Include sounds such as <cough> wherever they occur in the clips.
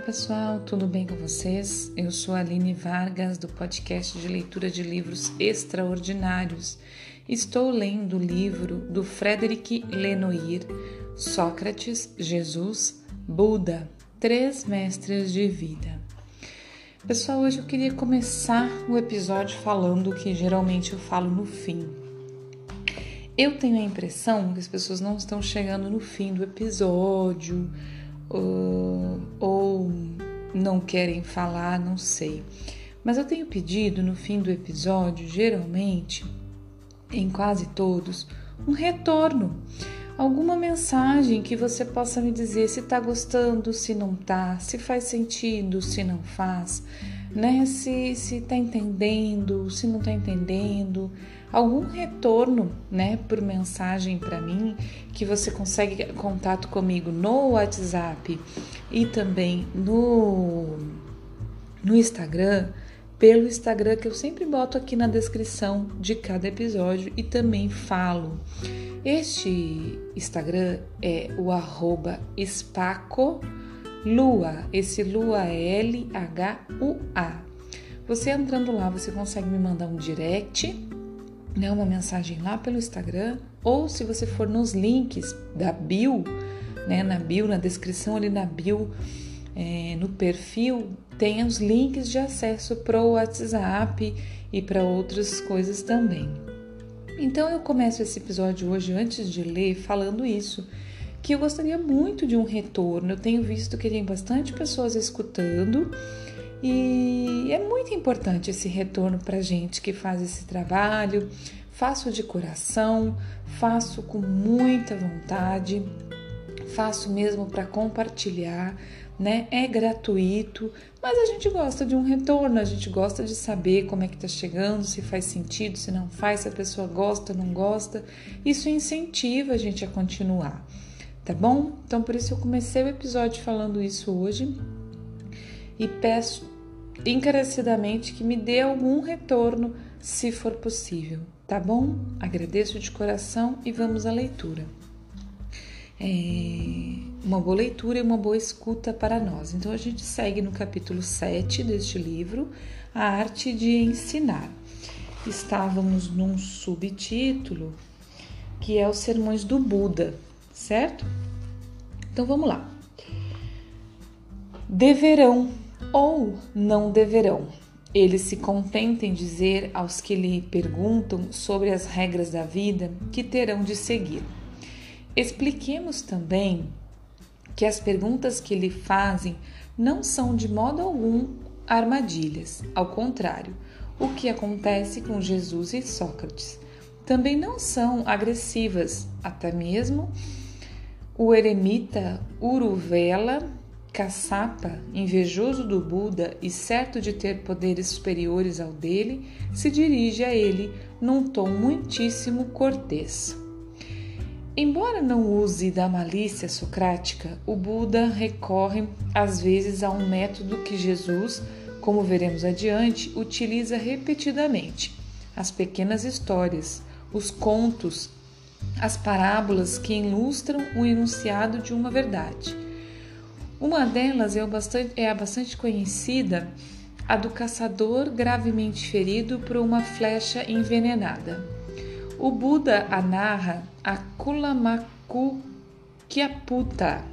pessoal, tudo bem com vocês? Eu sou a Aline Vargas do podcast de leitura de livros extraordinários. Estou lendo o livro do Frederic Lenoir, Sócrates, Jesus, Buda, Três Mestres de Vida. Pessoal, hoje eu queria começar o episódio falando o que geralmente eu falo no fim. Eu tenho a impressão que as pessoas não estão chegando no fim do episódio ou, ou não querem falar, não sei. Mas eu tenho pedido no fim do episódio, geralmente, em quase todos, um retorno. Alguma mensagem que você possa me dizer se está gostando, se não está, se faz sentido, se não faz, né? Se se está entendendo, se não está entendendo, algum retorno, né, por mensagem para mim, que você consegue contato comigo no WhatsApp e também no no Instagram, pelo Instagram que eu sempre boto aqui na descrição de cada episódio e também falo. Este Instagram é o arroba Lua. Esse Lua é L-H-U-A. Você entrando lá, você consegue me mandar um direct né, uma mensagem lá pelo Instagram, ou se você for nos links da bio, né, na bio, na descrição ali na bio, é, no perfil, tem os links de acesso para o WhatsApp e para outras coisas também. Então eu começo esse episódio hoje, antes de ler, falando isso, que eu gostaria muito de um retorno. Eu tenho visto que tem bastante pessoas escutando e é muito importante esse retorno para gente que faz esse trabalho. Faço de coração, faço com muita vontade, faço mesmo para compartilhar, né? É gratuito, mas a gente gosta de um retorno, a gente gosta de saber como é que tá chegando, se faz sentido, se não faz, se a pessoa gosta, não gosta. Isso incentiva a gente a continuar, tá bom? Então por isso eu comecei o episódio falando isso hoje e peço encarecidamente que me dê algum retorno, se for possível, tá bom? Agradeço de coração e vamos à leitura. É uma boa leitura e uma boa escuta para nós. Então a gente segue no capítulo 7 deste livro, A Arte de Ensinar. Estávamos num subtítulo que é os Sermões do Buda, certo? Então vamos lá. Deverão ou não deverão. Ele se contenta em dizer aos que lhe perguntam sobre as regras da vida que terão de seguir. Expliquemos também que as perguntas que lhe fazem não são de modo algum armadilhas, ao contrário, o que acontece com Jesus e Sócrates. Também não são agressivas, até mesmo o eremita Uruvela Caçapa, invejoso do Buda e certo de ter poderes superiores ao dele, se dirige a ele num tom muitíssimo cortês. Embora não use da malícia socrática, o Buda recorre às vezes a um método que Jesus, como veremos adiante, utiliza repetidamente: as pequenas histórias, os contos, as parábolas que ilustram o enunciado de uma verdade. Uma delas é, bastante, é a bastante conhecida, a do caçador gravemente ferido por uma flecha envenenada. O Buda a narra a Kulamaku Kyaputa,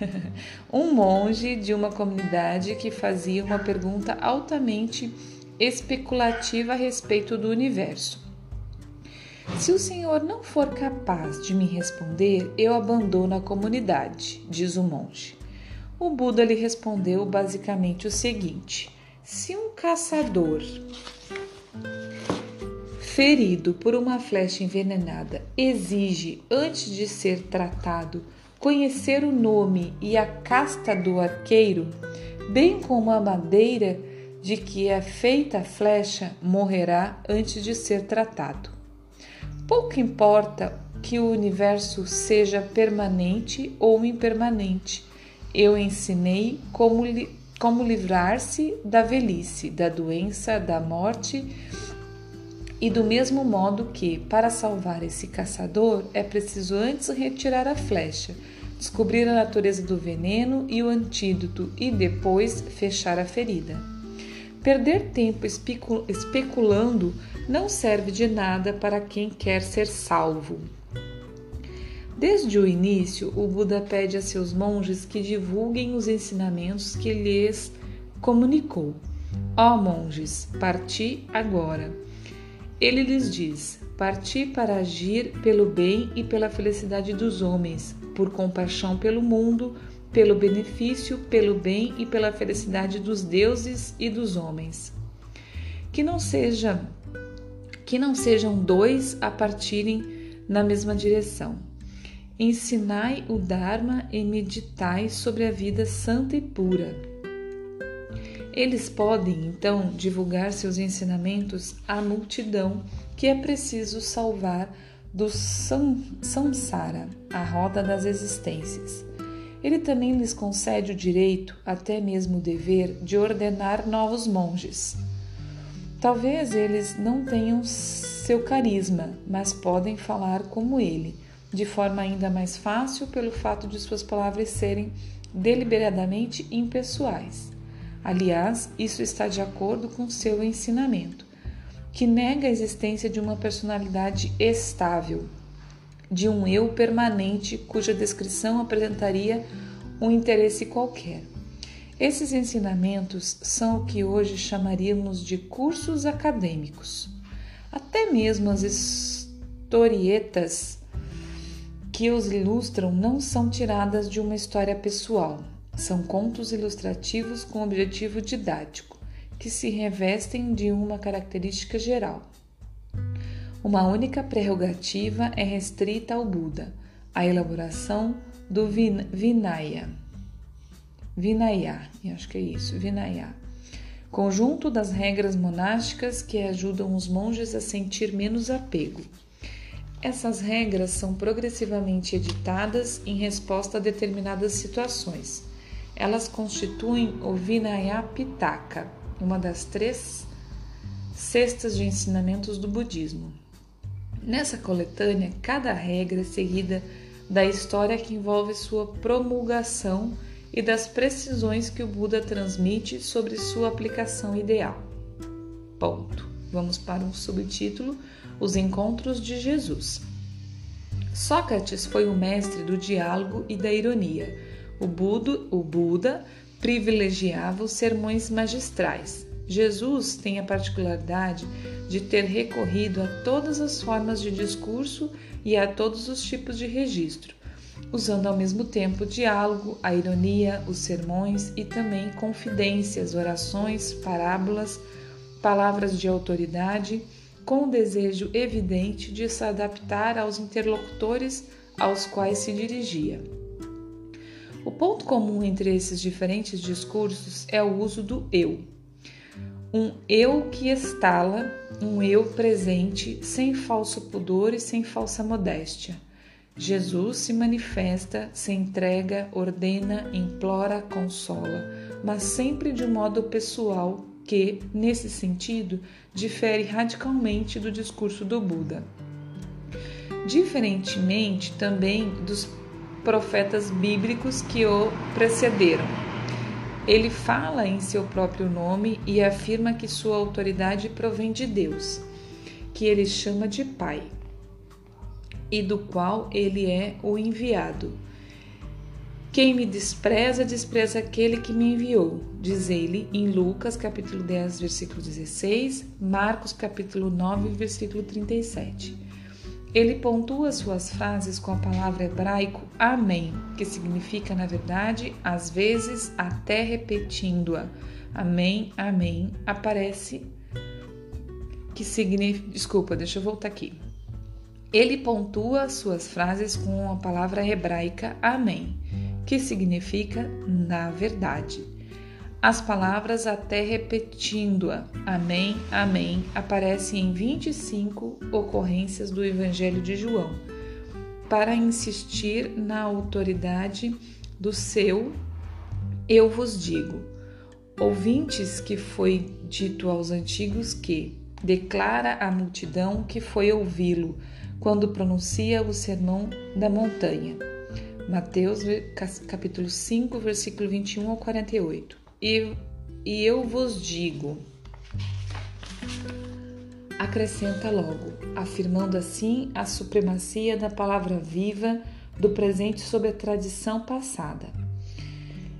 <laughs> um monge de uma comunidade que fazia uma pergunta altamente especulativa a respeito do universo. Se o senhor não for capaz de me responder, eu abandono a comunidade, diz o monge. O Buda lhe respondeu basicamente o seguinte: se um caçador ferido por uma flecha envenenada exige, antes de ser tratado, conhecer o nome e a casta do arqueiro, bem como a madeira de que é feita a flecha, morrerá antes de ser tratado. Pouco importa que o universo seja permanente ou impermanente eu ensinei como, li, como livrar-se da velhice, da doença, da morte, e do mesmo modo que, para salvar esse caçador, é preciso antes retirar a flecha, descobrir a natureza do veneno e o antídoto e depois fechar a ferida. Perder tempo especulando não serve de nada para quem quer ser salvo. Desde o início, o Buda pede a seus monges que divulguem os ensinamentos que lhes comunicou. Ó monges, parti agora. Ele lhes diz: Parti para agir pelo bem e pela felicidade dos homens, por compaixão pelo mundo, pelo benefício, pelo bem e pela felicidade dos deuses e dos homens. Que não seja que não sejam dois a partirem na mesma direção. Ensinai o Dharma e meditai sobre a vida santa e pura. Eles podem, então, divulgar seus ensinamentos à multidão que é preciso salvar do samsara, a roda das existências. Ele também lhes concede o direito, até mesmo o dever, de ordenar novos monges. Talvez eles não tenham seu carisma, mas podem falar como ele, de forma ainda mais fácil pelo fato de suas palavras serem deliberadamente impessoais. Aliás, isso está de acordo com seu ensinamento, que nega a existência de uma personalidade estável, de um eu permanente cuja descrição apresentaria um interesse qualquer. Esses ensinamentos são o que hoje chamaríamos de cursos acadêmicos. Até mesmo as historietas que os ilustram não são tiradas de uma história pessoal. São contos ilustrativos com objetivo didático, que se revestem de uma característica geral. Uma única prerrogativa é restrita ao Buda, a elaboração do Vinaya. Vinaya, acho que é isso, Vinaya. Conjunto das regras monásticas que ajudam os monges a sentir menos apego. Essas regras são progressivamente editadas em resposta a determinadas situações. Elas constituem o Vinaya Pitaka, uma das três cestas de ensinamentos do budismo. Nessa coletânea, cada regra é seguida da história que envolve sua promulgação e das precisões que o Buda transmite sobre sua aplicação ideal. Ponto. Vamos para um subtítulo: Os Encontros de Jesus. Sócrates foi o mestre do diálogo e da ironia. O Buda, o Buda privilegiava os sermões magistrais. Jesus tem a particularidade de ter recorrido a todas as formas de discurso e a todos os tipos de registro usando ao mesmo tempo o diálogo, a ironia, os sermões e também confidências, orações, parábolas, palavras de autoridade, com o desejo evidente de se adaptar aos interlocutores aos quais se dirigia. O ponto comum entre esses diferentes discursos é o uso do eu. Um eu que estala, um eu presente, sem falso pudor e sem falsa modéstia Jesus se manifesta, se entrega, ordena, implora, consola, mas sempre de um modo pessoal que, nesse sentido, difere radicalmente do discurso do Buda. Diferentemente também dos profetas bíblicos que o precederam. Ele fala em seu próprio nome e afirma que sua autoridade provém de Deus, que ele chama de Pai e do qual ele é o enviado. Quem me despreza, despreza aquele que me enviou, diz ele em Lucas capítulo 10, versículo 16, Marcos capítulo 9, versículo 37. Ele pontua suas frases com a palavra hebraico Amém, que significa, na verdade, às vezes até repetindo-a. Amém, Amém, aparece que significa. Desculpa, deixa eu voltar aqui. Ele pontua suas frases com a palavra hebraica Amém, que significa na verdade. As palavras até repetindo-a, Amém, Amém, aparecem em 25 ocorrências do Evangelho de João, para insistir na autoridade do seu Eu vos digo. Ouvintes que foi dito aos antigos que declara à multidão que foi ouvi-lo quando pronuncia o sermão da montanha. Mateus capítulo 5, versículo 21 ao 48. E, e eu vos digo, acrescenta logo, afirmando assim a supremacia da palavra viva do presente sobre a tradição passada.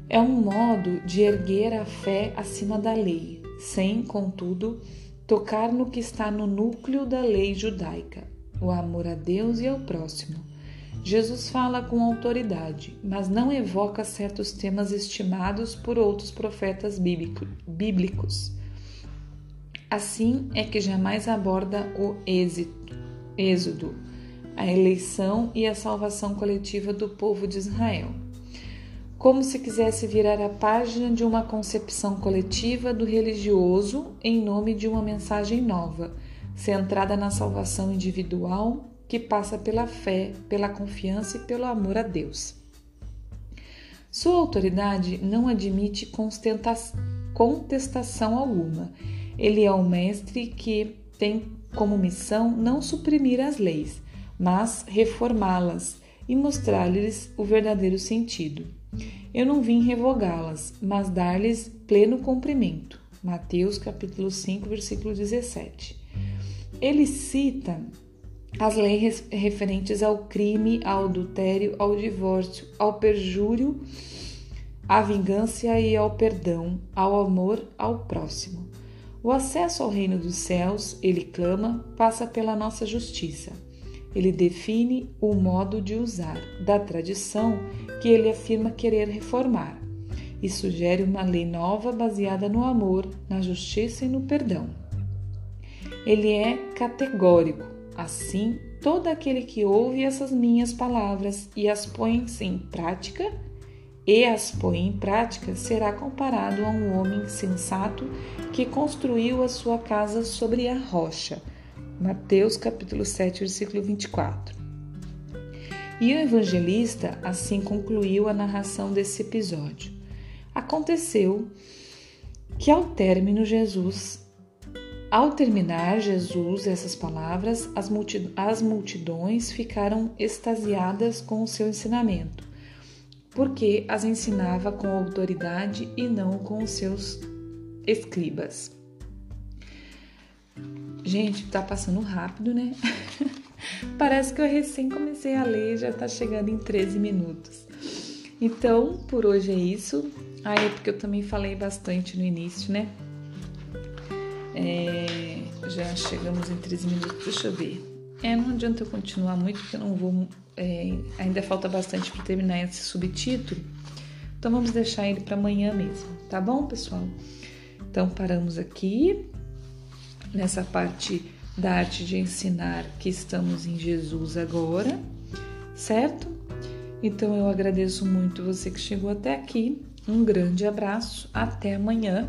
É um modo de erguer a fé acima da lei, sem, contudo, tocar no que está no núcleo da lei judaica, o amor a Deus e ao próximo. Jesus fala com autoridade, mas não evoca certos temas estimados por outros profetas bíblicos. Assim é que jamais aborda o êxodo, a eleição e a salvação coletiva do povo de Israel. Como se quisesse virar a página de uma concepção coletiva do religioso em nome de uma mensagem nova, centrada na salvação individual que passa pela fé, pela confiança e pelo amor a Deus. Sua autoridade não admite contestação alguma. Ele é o mestre que tem como missão não suprimir as leis, mas reformá-las e mostrar-lhes o verdadeiro sentido. Eu não vim revogá-las, mas dar-lhes pleno cumprimento. Mateus capítulo 5, versículo 17. Ele cita as leis referentes ao crime, ao adultério, ao divórcio, ao perjúrio, à vingança e ao perdão, ao amor ao próximo. O acesso ao reino dos céus, ele clama, passa pela nossa justiça. Ele define o modo de usar da tradição que ele afirma querer reformar e sugere uma lei nova baseada no amor, na justiça e no perdão. Ele é categórico, Assim, todo aquele que ouve essas minhas palavras e as põe em prática, e as põe em prática, será comparado a um homem sensato que construiu a sua casa sobre a rocha. Mateus capítulo 7, versículo 24. E o evangelista assim concluiu a narração desse episódio. Aconteceu que ao término Jesus ao terminar Jesus essas palavras, as, multidões ficaram extasiadas com o seu ensinamento, porque as ensinava com autoridade e não com os seus escribas. Gente, tá passando rápido, né? <laughs> Parece que eu recém comecei a ler, já tá chegando em 13 minutos. Então, por hoje é isso. Ah, é porque eu também falei bastante no início, né? É, já chegamos em 13 minutos, deixa eu ver. É, não adianta eu continuar muito, porque eu não vou. É, ainda falta bastante para terminar esse subtítulo. Então vamos deixar ele para amanhã mesmo, tá bom, pessoal? Então paramos aqui nessa parte da arte de ensinar que estamos em Jesus agora, certo? Então eu agradeço muito você que chegou até aqui. Um grande abraço, até amanhã